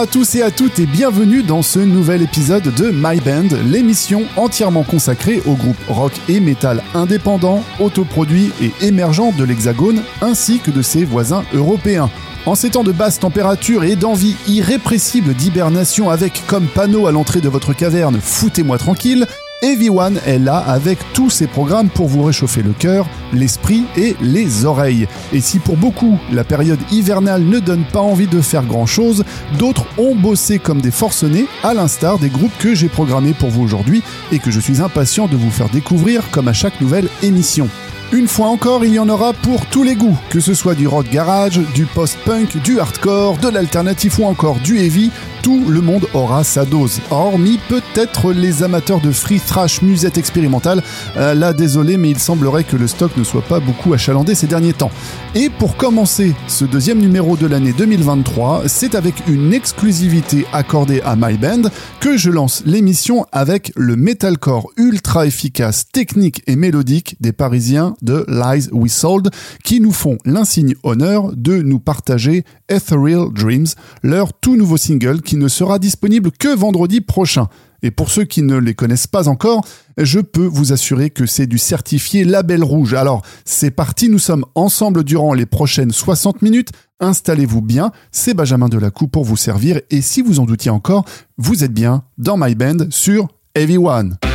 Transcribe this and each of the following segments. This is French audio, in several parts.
à tous et à toutes et bienvenue dans ce nouvel épisode de My Band, l'émission entièrement consacrée au groupe rock et metal indépendant, autoproduit et émergent de l'Hexagone ainsi que de ses voisins européens. En ces temps de basse température et d'envie irrépressible d'hibernation avec comme panneau à l'entrée de votre caverne Foutez-moi tranquille, Heavy One est là avec tous ses programmes pour vous réchauffer le cœur, l'esprit et les oreilles. Et si pour beaucoup la période hivernale ne donne pas envie de faire grand chose, d'autres ont bossé comme des forcenés, à l'instar des groupes que j'ai programmés pour vous aujourd'hui et que je suis impatient de vous faire découvrir comme à chaque nouvelle émission. Une fois encore, il y en aura pour tous les goûts, que ce soit du rock garage, du post-punk, du hardcore, de l'alternatif ou encore du heavy, tout le monde aura sa dose. Hormis peut-être les amateurs de free thrash musette expérimentale. Euh, là, désolé, mais il semblerait que le stock ne soit pas beaucoup achalandé ces derniers temps. Et pour commencer ce deuxième numéro de l'année 2023, c'est avec une exclusivité accordée à My Band que je lance l'émission avec le metalcore ultra efficace, technique et mélodique des Parisiens de Lies We Sold qui nous font l'insigne honneur de nous partager Ethereal Dreams, leur tout nouveau single ne sera disponible que vendredi prochain. Et pour ceux qui ne les connaissent pas encore, je peux vous assurer que c'est du certifié label rouge. Alors, c'est parti, nous sommes ensemble durant les prochaines 60 minutes. Installez-vous bien, c'est Benjamin Delacou pour vous servir. Et si vous en doutiez encore, vous êtes bien dans My Band sur Everyone. With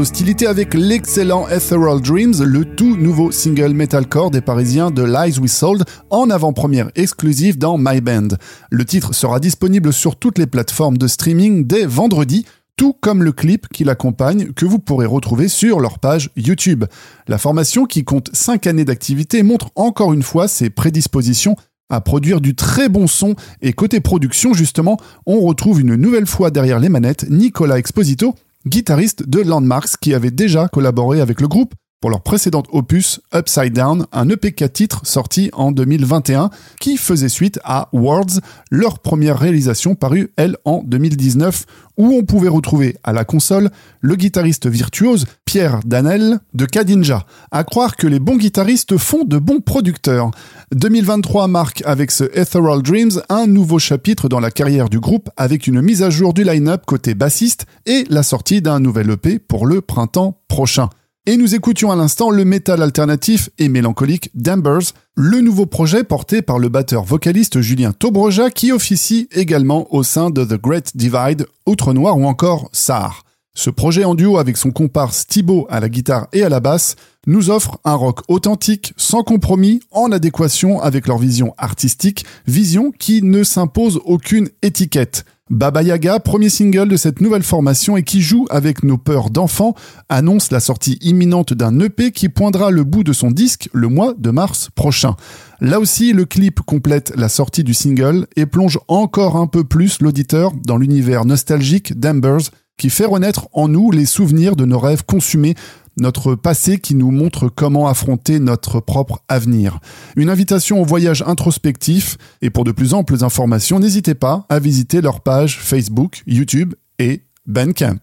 hostilités avec l'excellent Ethereal Dreams, le tout nouveau single metalcore des Parisiens de Lies We Sold, en avant-première exclusive dans My Band. Le titre sera disponible sur toutes les plateformes de streaming dès vendredi, tout comme le clip qui l'accompagne que vous pourrez retrouver sur leur page YouTube. La formation, qui compte 5 années d'activité, montre encore une fois ses prédispositions à produire du très bon son et côté production justement, on retrouve une nouvelle fois derrière les manettes Nicolas Exposito guitariste de Landmarks qui avait déjà collaboré avec le groupe pour leur précédent opus Upside Down, un EP 4 titres sorti en 2021 qui faisait suite à Words, leur première réalisation parue elle en 2019 où on pouvait retrouver à la console le guitariste virtuose Pierre Danel de Kadinja. À croire que les bons guitaristes font de bons producteurs. 2023 marque avec ce Ethereal Dreams un nouveau chapitre dans la carrière du groupe avec une mise à jour du line-up côté bassiste et la sortie d'un nouvel EP pour le printemps prochain. Et nous écoutions à l'instant le métal alternatif et mélancolique Dambers, le nouveau projet porté par le batteur vocaliste Julien Tobroja qui officie également au sein de The Great Divide, Outre Noir ou encore SAR. Ce projet en duo avec son comparse Thibaut à la guitare et à la basse nous offre un rock authentique, sans compromis, en adéquation avec leur vision artistique, vision qui ne s'impose aucune étiquette. Baba Yaga, premier single de cette nouvelle formation et qui joue avec nos peurs d'enfants, annonce la sortie imminente d'un EP qui poindra le bout de son disque le mois de mars prochain. Là aussi, le clip complète la sortie du single et plonge encore un peu plus l'auditeur dans l'univers nostalgique d'Ambers qui fait renaître en nous les souvenirs de nos rêves consumés notre passé qui nous montre comment affronter notre propre avenir. Une invitation au voyage introspectif et pour de plus amples informations, n'hésitez pas à visiter leur page Facebook, YouTube et Bandcamp.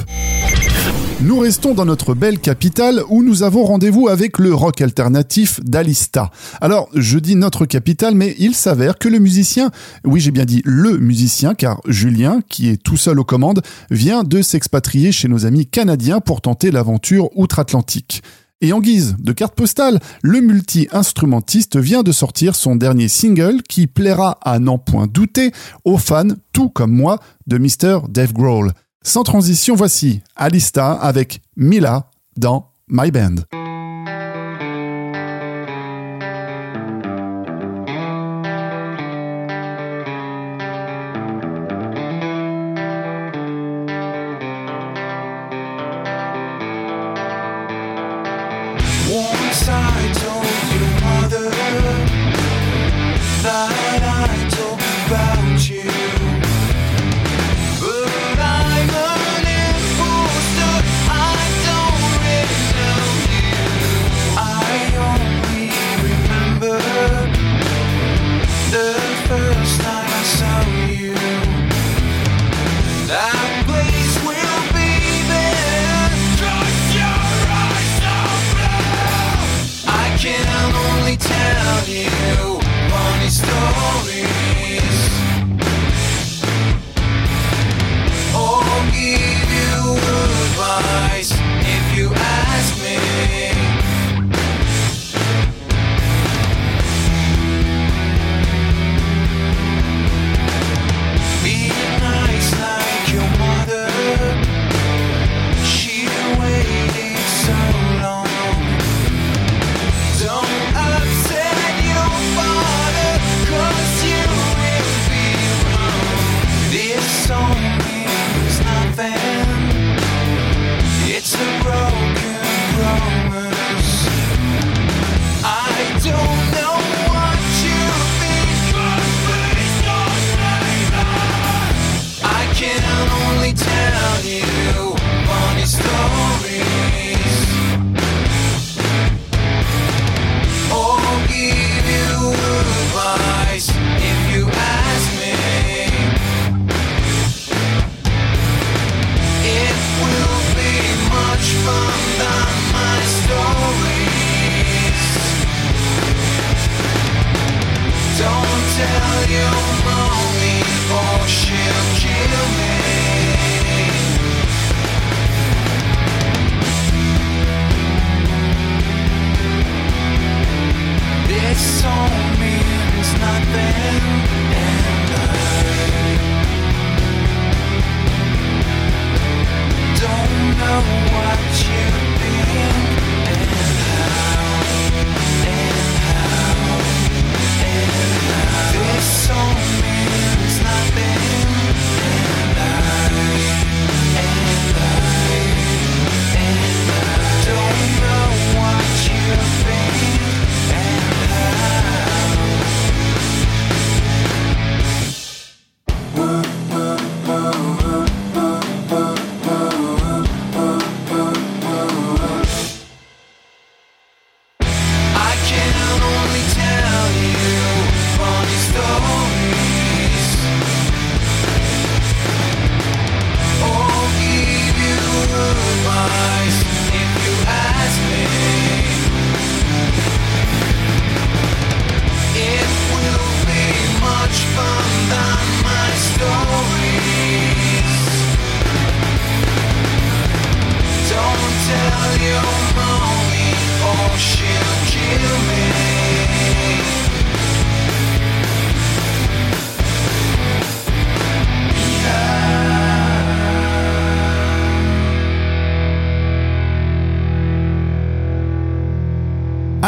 Nous restons dans notre belle capitale où nous avons rendez-vous avec le rock alternatif d'Alista. Alors, je dis notre capitale, mais il s'avère que le musicien, oui j'ai bien dit le musicien, car Julien, qui est tout seul aux commandes, vient de s'expatrier chez nos amis canadiens pour tenter l'aventure outre-Atlantique. Et en guise de carte postale, le multi-instrumentiste vient de sortir son dernier single qui plaira à n'en point douter aux fans, tout comme moi, de Mr. Dave Grohl. Sans transition, voici Alista avec Mila dans My Band.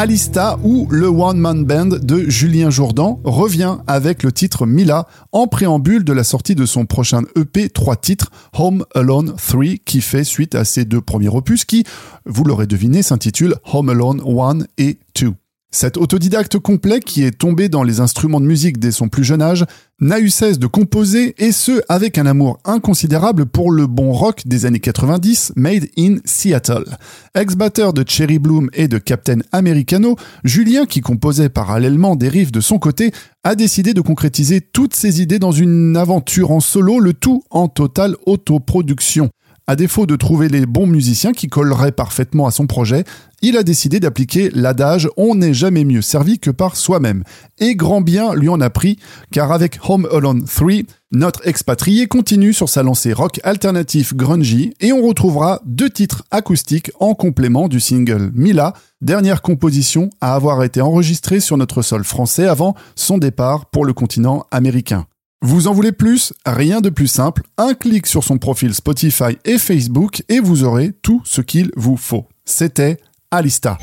Alista ou le One Man Band de Julien Jourdan revient avec le titre Mila en préambule de la sortie de son prochain EP 3 titres Home Alone 3 qui fait suite à ses deux premiers opus qui, vous l'aurez deviné, s'intitulent Home Alone 1 et 2. Cet autodidacte complet qui est tombé dans les instruments de musique dès son plus jeune âge n'a eu cesse de composer et ce avec un amour inconsidérable pour le bon rock des années 90 made in Seattle. Ex-batteur de Cherry Bloom et de Captain Americano, Julien qui composait parallèlement des riffs de son côté a décidé de concrétiser toutes ses idées dans une aventure en solo, le tout en totale autoproduction. À défaut de trouver les bons musiciens qui colleraient parfaitement à son projet, il a décidé d'appliquer l'adage On n'est jamais mieux servi que par soi-même. Et grand bien lui en a pris, car avec Home Alone 3, notre expatrié continue sur sa lancée rock alternatif grungy et on retrouvera deux titres acoustiques en complément du single Mila, dernière composition à avoir été enregistrée sur notre sol français avant son départ pour le continent américain. Vous en voulez plus? Rien de plus simple, un clic sur son profil Spotify et Facebook et vous aurez tout ce qu'il vous faut. C'était Alista.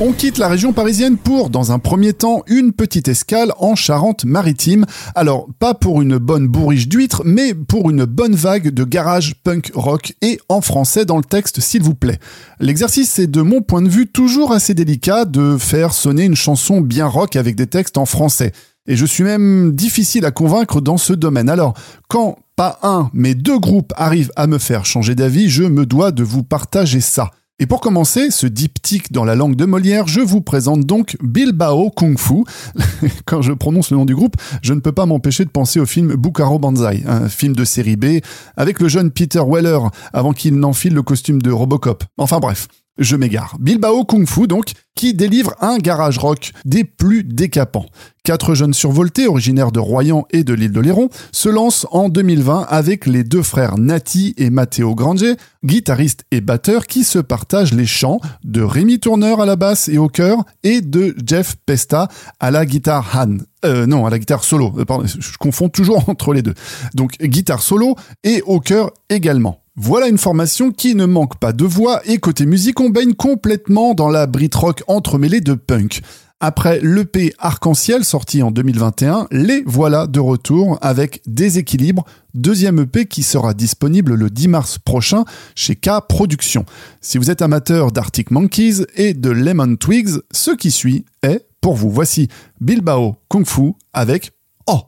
On quitte la région parisienne pour, dans un premier temps, une petite escale en Charente-Maritime. Alors, pas pour une bonne bourriche d'huîtres, mais pour une bonne vague de garage punk rock et en français dans le texte, s'il vous plaît. L'exercice est, de mon point de vue, toujours assez délicat de faire sonner une chanson bien rock avec des textes en français. Et je suis même difficile à convaincre dans ce domaine. Alors, quand pas un, mais deux groupes arrivent à me faire changer d'avis, je me dois de vous partager ça. Et pour commencer, ce diptyque dans la langue de Molière, je vous présente donc Bilbao Kung Fu. Quand je prononce le nom du groupe, je ne peux pas m'empêcher de penser au film Bukaro Banzai, un film de série B, avec le jeune Peter Weller, avant qu'il n'enfile le costume de Robocop. Enfin bref. Je m'égare. Bilbao Kung Fu, donc, qui délivre un garage rock des plus décapants. Quatre jeunes survoltés, originaires de Royan et de l'île de Léron, se lancent en 2020 avec les deux frères Nati et Matteo Granger, guitaristes et batteurs qui se partagent les chants de Rémi Tourneur à la basse et au chœur et de Jeff Pesta à la guitare Han. Euh, non, à la guitare solo. Euh, pardon, je confonds toujours entre les deux. Donc, guitare solo et au chœur également. Voilà une formation qui ne manque pas de voix et côté musique, on baigne complètement dans la Brit rock entremêlée de punk. Après l'EP Arc-en-Ciel sorti en 2021, les voilà de retour avec Déséquilibre, deuxième EP qui sera disponible le 10 mars prochain chez K Productions. Si vous êtes amateur d'Arctic Monkeys et de Lemon Twigs, ce qui suit est pour vous. Voici Bilbao Kung Fu avec Oh!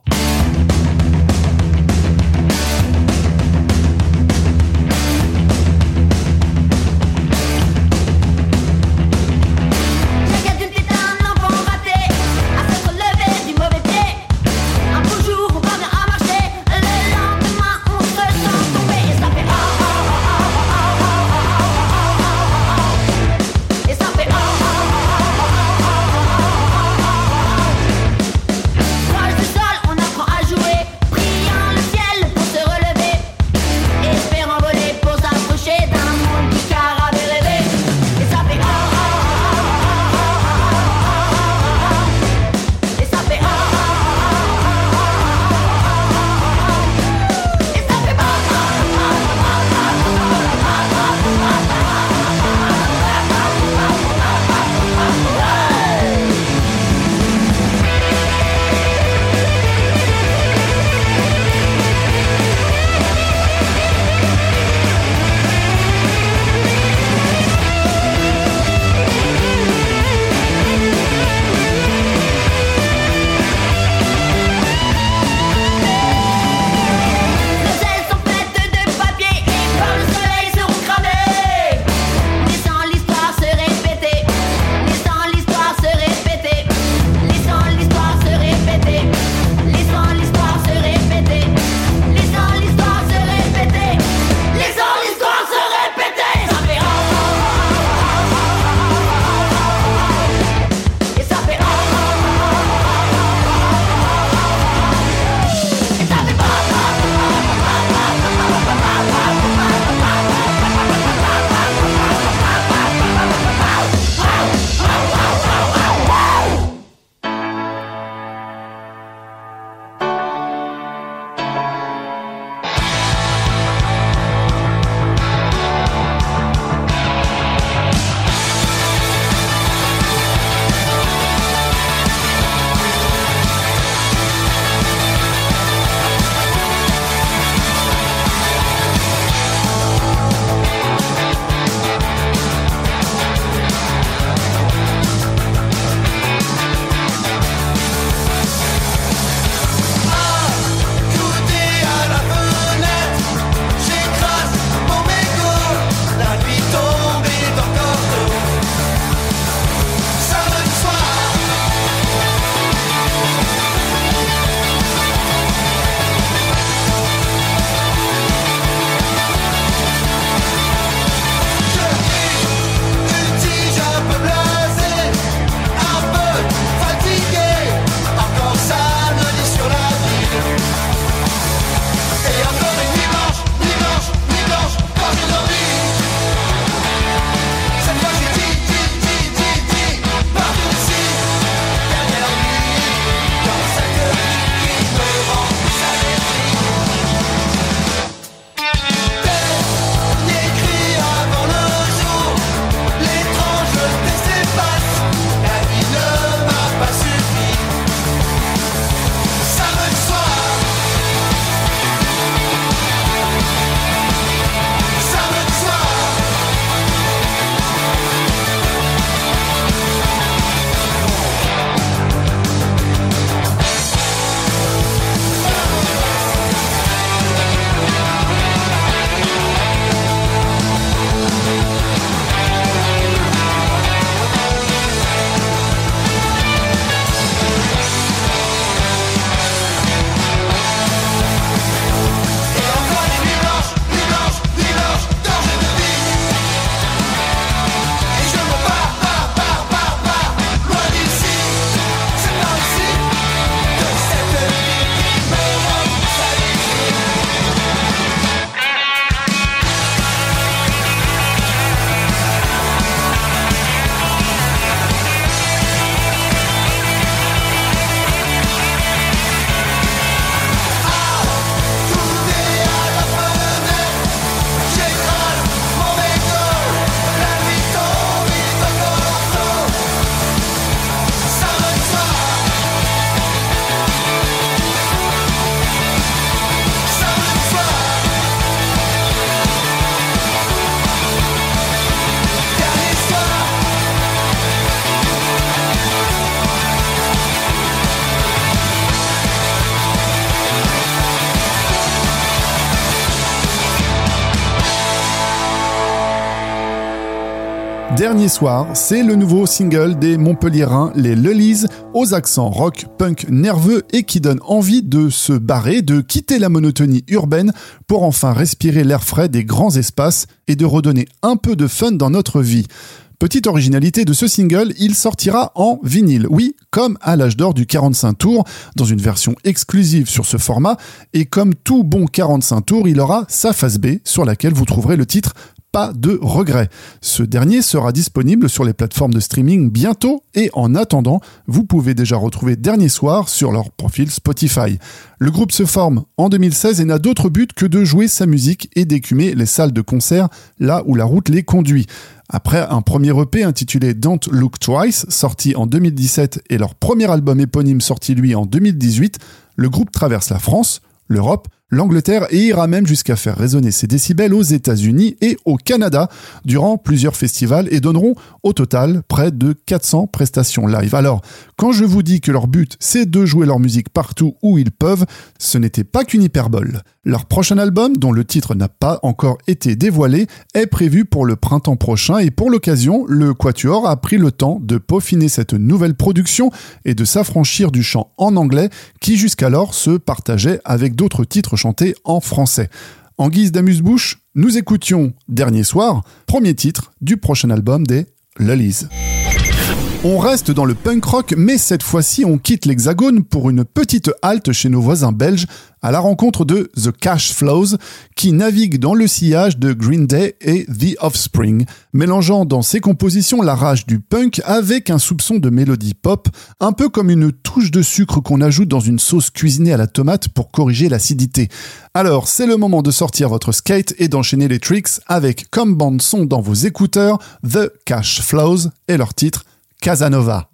Dernier soir, c'est le nouveau single des Montpelliérains, les Lullies, aux accents rock, punk nerveux et qui donne envie de se barrer, de quitter la monotonie urbaine pour enfin respirer l'air frais des grands espaces et de redonner un peu de fun dans notre vie. Petite originalité de ce single, il sortira en vinyle. Oui, comme à l'âge d'or du 45 tours, dans une version exclusive sur ce format, et comme tout bon 45 tours, il aura sa face B sur laquelle vous trouverez le titre pas de regret. Ce dernier sera disponible sur les plateformes de streaming bientôt et en attendant, vous pouvez déjà retrouver Dernier Soir sur leur profil Spotify. Le groupe se forme en 2016 et n'a d'autre but que de jouer sa musique et d'écumer les salles de concert là où la route les conduit. Après un premier EP intitulé Don't Look Twice, sorti en 2017, et leur premier album éponyme sorti lui en 2018, le groupe traverse la France, l'Europe, l'Angleterre et ira même jusqu'à faire résonner ses décibels aux États-Unis et au Canada durant plusieurs festivals et donneront au total près de 400 prestations live. Alors, quand je vous dis que leur but c'est de jouer leur musique partout où ils peuvent, ce n'était pas qu'une hyperbole. Leur prochain album, dont le titre n'a pas encore été dévoilé, est prévu pour le printemps prochain et pour l'occasion, le Quatuor a pris le temps de peaufiner cette nouvelle production et de s'affranchir du chant en anglais qui jusqu'alors se partageait avec d'autres titres chantés en français. En guise d'amuse-bouche, nous écoutions Dernier soir, premier titre du prochain album des Lullies. On reste dans le punk rock, mais cette fois-ci on quitte l'hexagone pour une petite halte chez nos voisins belges à la rencontre de The Cash Flows, qui navigue dans le sillage de Green Day et The Offspring, mélangeant dans ses compositions la rage du punk avec un soupçon de mélodie pop, un peu comme une touche de sucre qu'on ajoute dans une sauce cuisinée à la tomate pour corriger l'acidité. Alors, c'est le moment de sortir votre skate et d'enchaîner les tricks avec comme bande son dans vos écouteurs The Cash Flows et leur titre Casanova.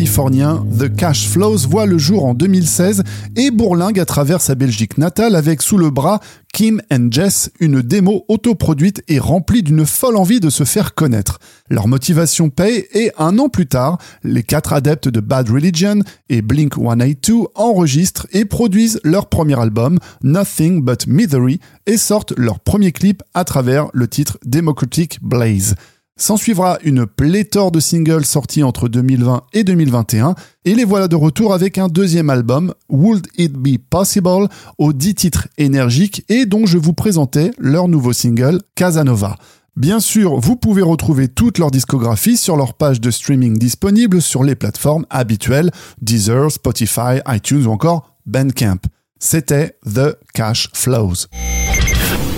Californien, The Cash Flows voit le jour en 2016 et bourlingue à travers sa Belgique natale avec sous le bras Kim and Jess, une démo autoproduite et remplie d'une folle envie de se faire connaître. Leur motivation paye et un an plus tard, les quatre adeptes de Bad Religion et Blink 182 enregistrent et produisent leur premier album, Nothing But Misery, et sortent leur premier clip à travers le titre Democratic Blaze. S'en suivra une pléthore de singles sortis entre 2020 et 2021, et les voilà de retour avec un deuxième album, Would It Be Possible, aux 10 titres énergiques et dont je vous présentais leur nouveau single, Casanova. Bien sûr, vous pouvez retrouver toute leur discographie sur leur page de streaming disponible sur les plateformes habituelles, Deezer, Spotify, iTunes ou encore Bandcamp. C'était The Cash Flows.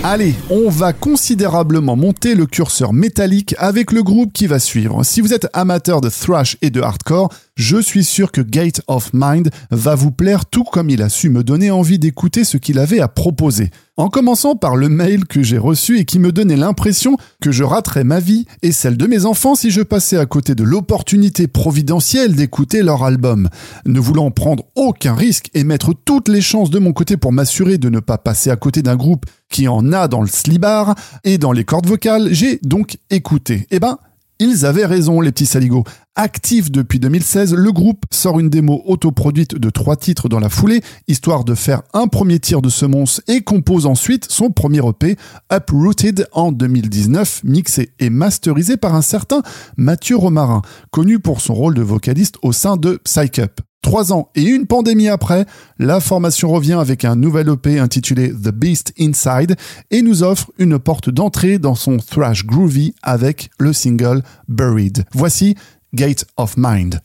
Allez, on va considérablement monter le curseur métallique avec le groupe qui va suivre. Si vous êtes amateur de thrash et de hardcore, je suis sûr que Gate of Mind va vous plaire tout comme il a su me donner envie d'écouter ce qu'il avait à proposer. En commençant par le mail que j'ai reçu et qui me donnait l'impression que je raterais ma vie et celle de mes enfants si je passais à côté de l'opportunité providentielle d'écouter leur album. Ne voulant prendre aucun risque et mettre toutes les chances de mon côté pour m'assurer de ne pas passer à côté d'un groupe qui en a dans le slibar et dans les cordes vocales, j'ai donc écouté. Eh ben, ils avaient raison, les petits saligots. Actif depuis 2016, le groupe sort une démo autoproduite de trois titres dans la foulée, histoire de faire un premier tir de semonce et compose ensuite son premier EP, Uprooted, en 2019, mixé et masterisé par un certain Mathieu Romarin, connu pour son rôle de vocaliste au sein de Psych Up. Trois ans et une pandémie après, la formation revient avec un nouvel EP intitulé The Beast Inside et nous offre une porte d'entrée dans son thrash groovy avec le single Buried. Voici Gate of Mind.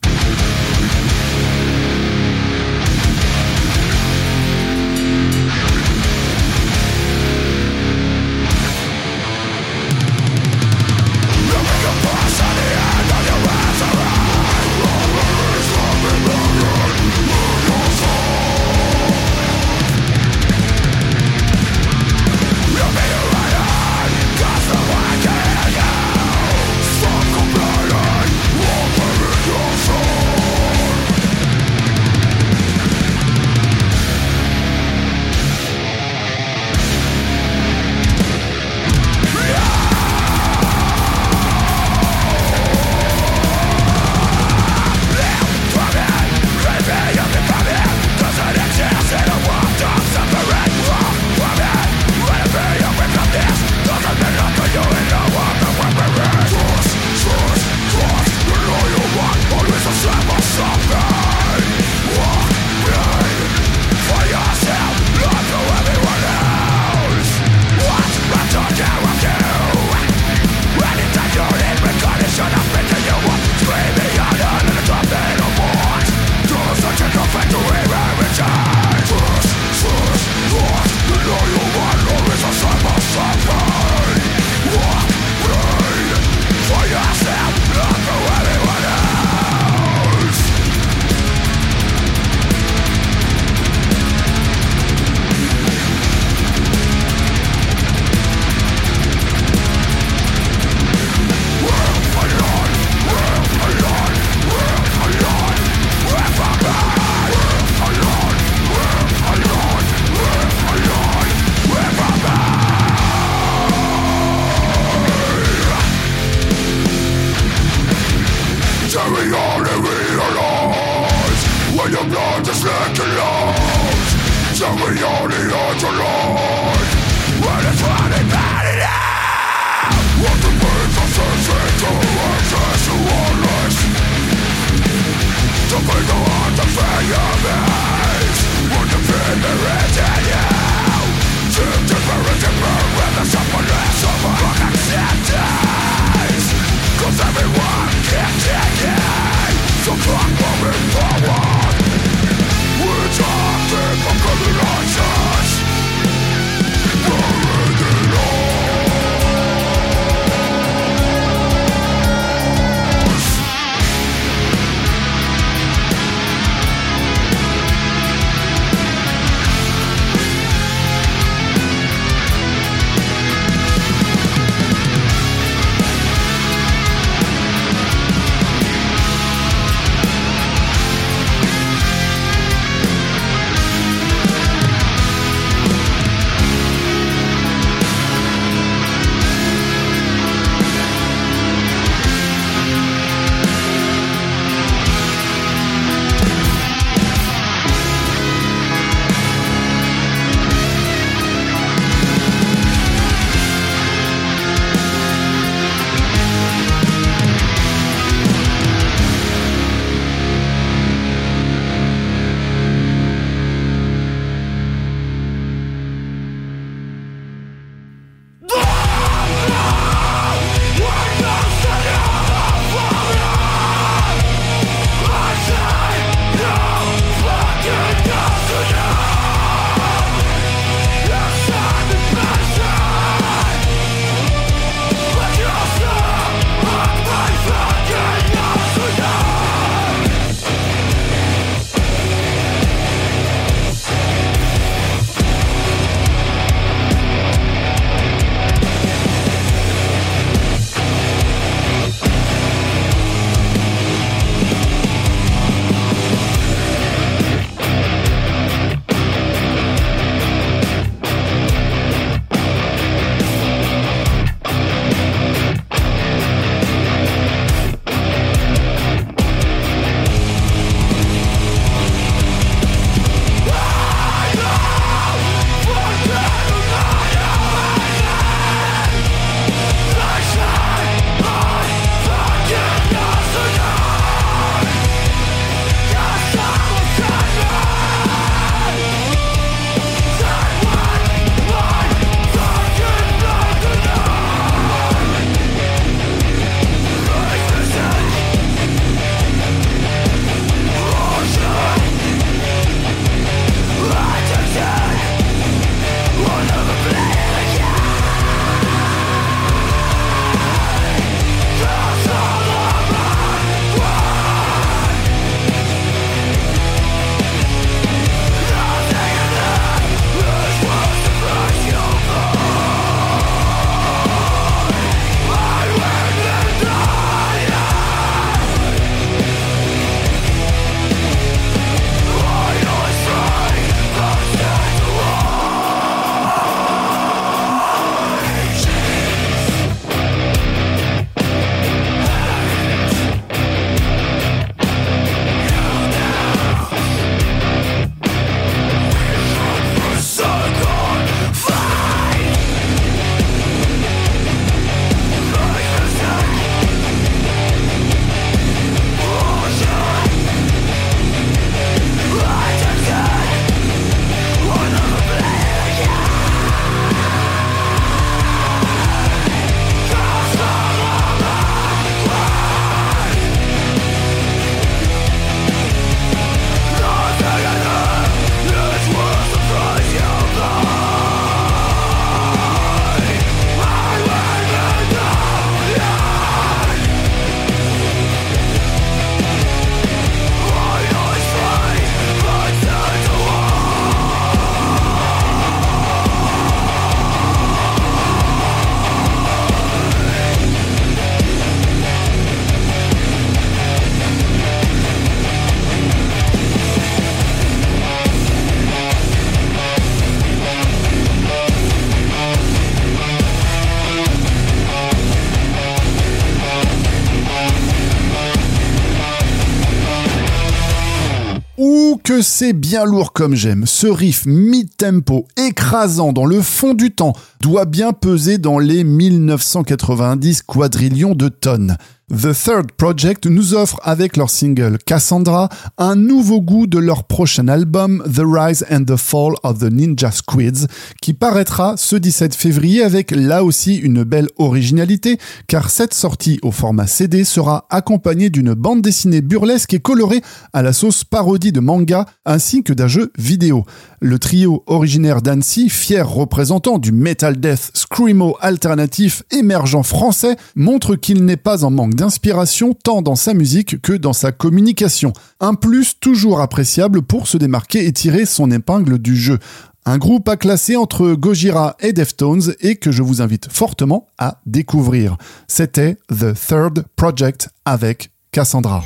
Ouh, que c'est bien lourd comme j'aime. Ce riff mid-tempo, écrasant dans le fond du temps, doit bien peser dans les 1990 quadrillions de tonnes. The Third Project nous offre avec leur single Cassandra un nouveau goût de leur prochain album The Rise and the Fall of the Ninja Squids qui paraîtra ce 17 février avec là aussi une belle originalité car cette sortie au format CD sera accompagnée d'une bande dessinée burlesque et colorée à la sauce parodie de manga ainsi que d'un jeu vidéo. Le trio originaire d'Annecy, fier représentant du metal death screamo alternatif émergent français, montre qu'il n'est pas en manque d'inspiration tant dans sa musique que dans sa communication. Un plus toujours appréciable pour se démarquer et tirer son épingle du jeu. Un groupe à classer entre Gojira et Deftones et que je vous invite fortement à découvrir. C'était The Third Project avec Cassandra.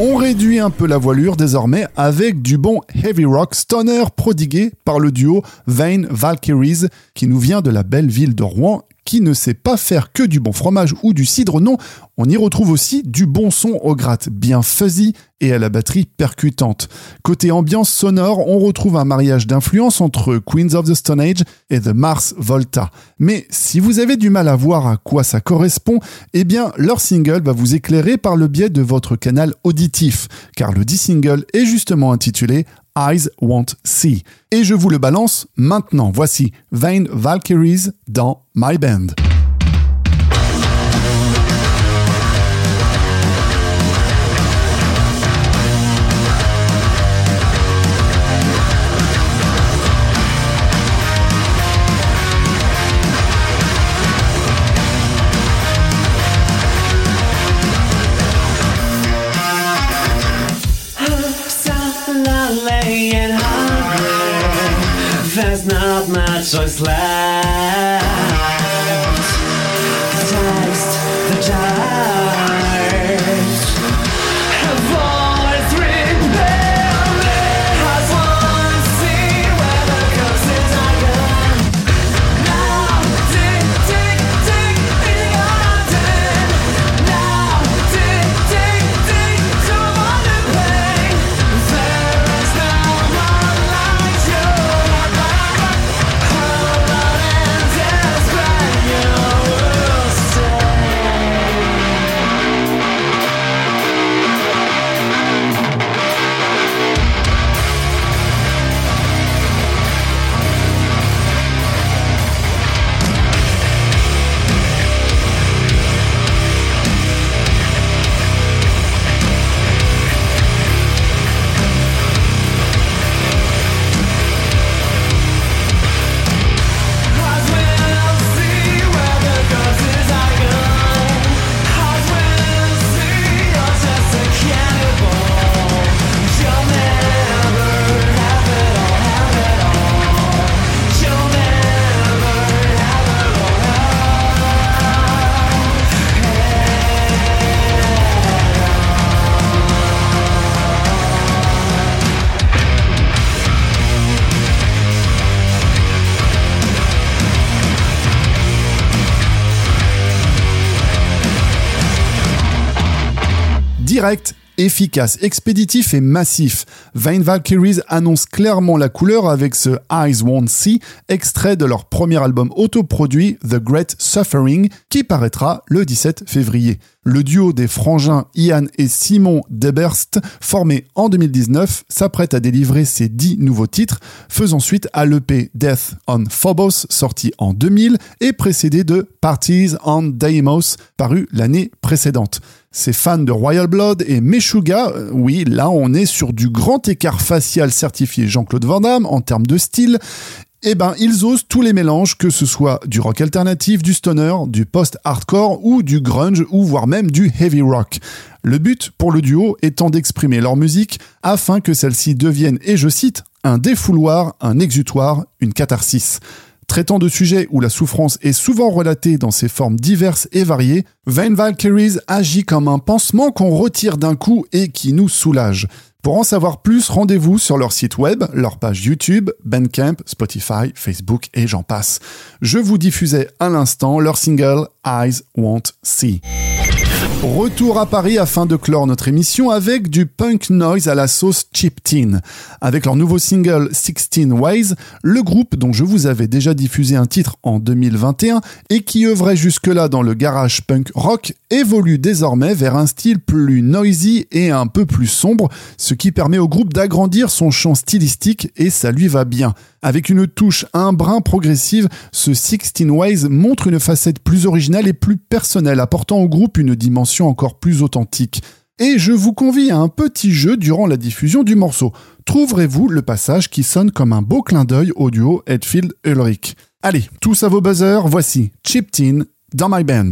On réduit un peu la voilure désormais avec du bon heavy rock stoner prodigué par le duo Vane Valkyries qui nous vient de la belle ville de Rouen qui ne sait pas faire que du bon fromage ou du cidre, non, on y retrouve aussi du bon son au gratte bien fuzzy et à la batterie percutante. Côté ambiance sonore, on retrouve un mariage d'influence entre Queens of the Stone Age et The Mars Volta. Mais si vous avez du mal à voir à quoi ça correspond, eh bien leur single va vous éclairer par le biais de votre canal auditif, car le dit single est justement intitulé Eyes Won't See. Et je vous le balance maintenant. Voici Vane Valkyries dans My Band. Much choice left. Efficace, expéditif et massif. Vane Valkyries annonce clairement la couleur avec ce Eyes Won't See, extrait de leur premier album autoproduit The Great Suffering, qui paraîtra le 17 février. Le duo des frangins Ian et Simon Deberst, formé en 2019, s'apprête à délivrer ses dix nouveaux titres, faisant suite à l'EP Death on Phobos, sorti en 2000 et précédé de Parties on Deimos, paru l'année précédente. Ces fans de Royal Blood et Meshuga, euh, oui, là on est sur du grand écart facial certifié Jean-Claude Van Damme en termes de style. Eh ben, ils osent tous les mélanges, que ce soit du rock alternatif, du stoner, du post-hardcore ou du grunge ou voire même du heavy rock. Le but pour le duo étant d'exprimer leur musique afin que celle-ci devienne, et je cite, un défouloir, un exutoire, une catharsis. Traitant de sujets où la souffrance est souvent relatée dans ses formes diverses et variées, Vane Valkyries agit comme un pansement qu'on retire d'un coup et qui nous soulage. Pour en savoir plus, rendez-vous sur leur site web, leur page YouTube, Bandcamp, Spotify, Facebook et j'en passe. Je vous diffusais à l'instant leur single Eyes Won't See. Retour à Paris afin de clore notre émission avec du punk noise à la sauce Chip Teen. Avec leur nouveau single 16 Ways, le groupe dont je vous avais déjà diffusé un titre en 2021 et qui œuvrait jusque-là dans le garage punk rock évolue désormais vers un style plus noisy et un peu plus sombre, ce qui permet au groupe d'agrandir son champ stylistique et ça lui va bien. Avec une touche un brin progressive, ce 16 Ways montre une facette plus originale et plus personnelle, apportant au groupe une dimension encore plus authentique. Et je vous convie à un petit jeu durant la diffusion du morceau. Trouverez-vous le passage qui sonne comme un beau clin d'œil au duo Hetfield-Ulrich Allez, tous à vos buzzers, voici Chip Teen dans My Band.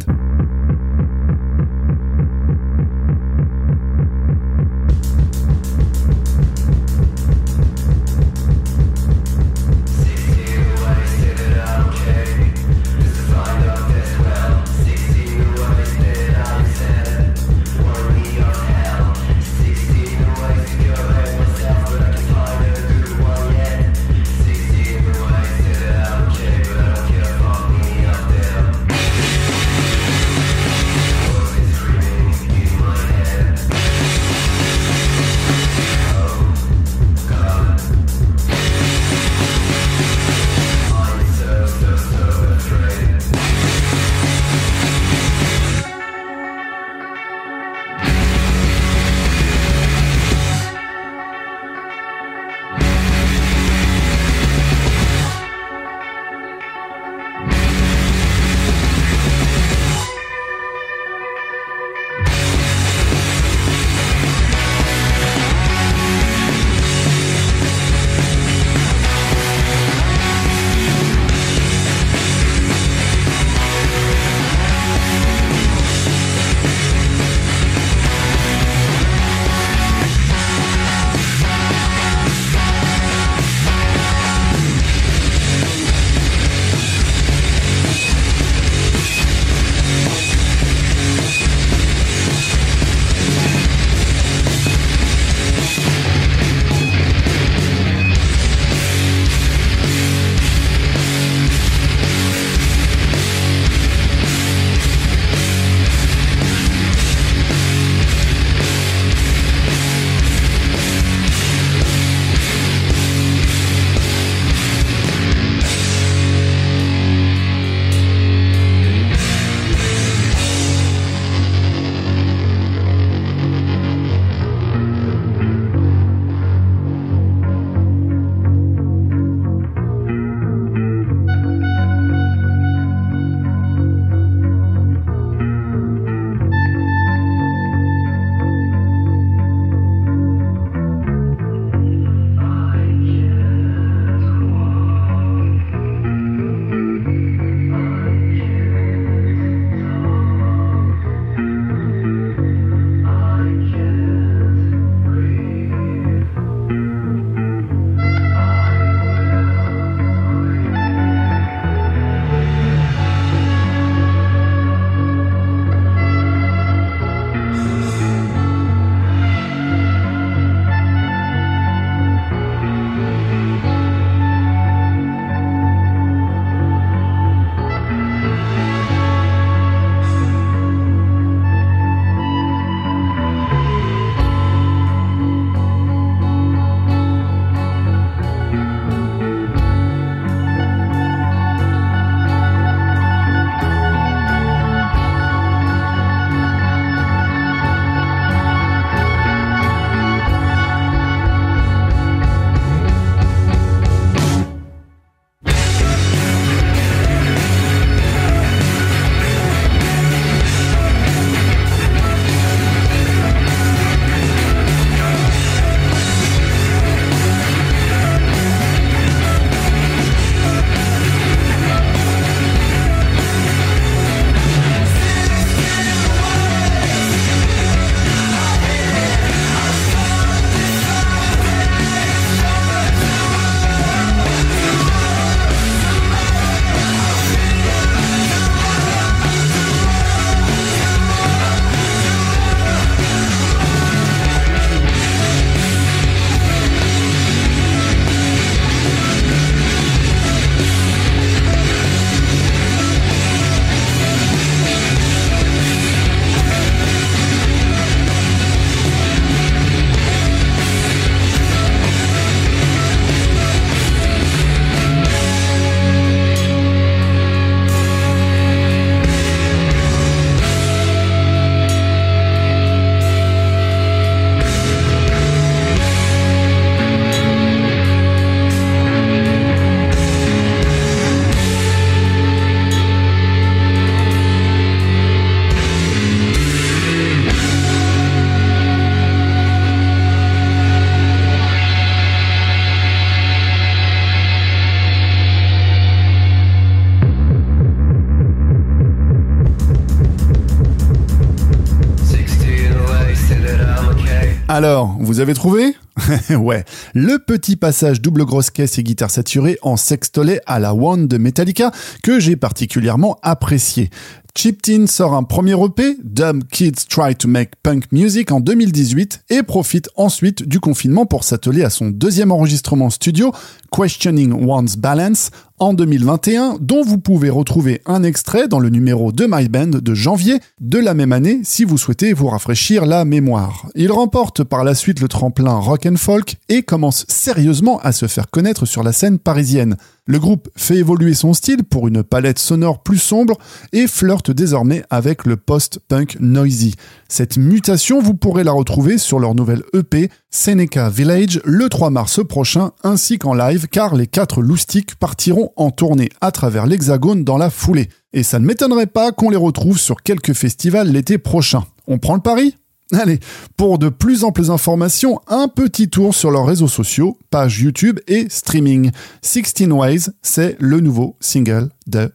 Alors, vous avez trouvé? Ouais, le petit passage double grosse caisse et guitare saturée en sextolet à la One de Metallica que j'ai particulièrement apprécié. Chip Tin sort un premier EP, Dumb Kids Try to Make Punk Music en 2018 et profite ensuite du confinement pour s'atteler à son deuxième enregistrement studio, Questioning One's Balance, en 2021, dont vous pouvez retrouver un extrait dans le numéro de My Band de janvier de la même année si vous souhaitez vous rafraîchir la mémoire. Il remporte par la suite le tremplin rock and folk et commence sérieusement à se faire connaître sur la scène parisienne. Le groupe fait évoluer son style pour une palette sonore plus sombre et flirte désormais avec le post-punk noisy. Cette mutation, vous pourrez la retrouver sur leur nouvelle EP Seneca Village le 3 mars prochain ainsi qu'en live car les quatre loustiques partiront en tournée à travers l'hexagone dans la foulée. Et ça ne m'étonnerait pas qu'on les retrouve sur quelques festivals l'été prochain. On prend le pari? Allez, pour de plus amples informations, un petit tour sur leurs réseaux sociaux, page YouTube et streaming. 16 Ways, c'est le nouveau single de.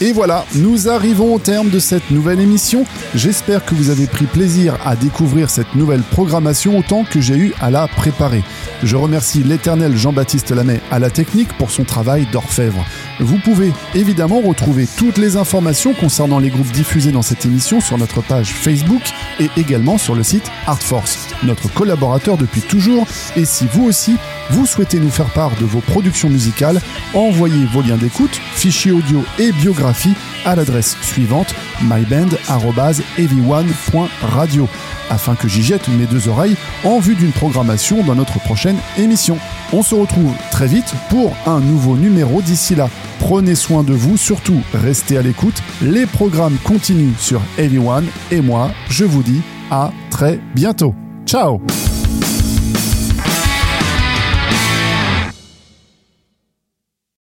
Et voilà, nous arrivons au terme de cette nouvelle émission. J'espère que vous avez pris plaisir à découvrir cette nouvelle programmation autant que j'ai eu à la préparer. Je remercie l'éternel Jean-Baptiste Lamet à la technique pour son travail d'orfèvre. Vous pouvez évidemment retrouver toutes les informations concernant les groupes diffusés dans cette émission sur notre page Facebook et également sur le site Artforce, notre collaborateur depuis toujours. Et si vous aussi, vous souhaitez nous faire part de vos productions musicales, envoyez vos liens d'écoute, fichiers audio et biographie à l'adresse suivante myband.heavy1.radio afin que j'y jette mes deux oreilles en vue d'une programmation dans notre prochaine émission. On se retrouve très vite pour un nouveau numéro d'ici là. Prenez soin de vous, surtout restez à l'écoute. Les programmes continuent sur Heavy One et moi, je vous dis à très bientôt. Ciao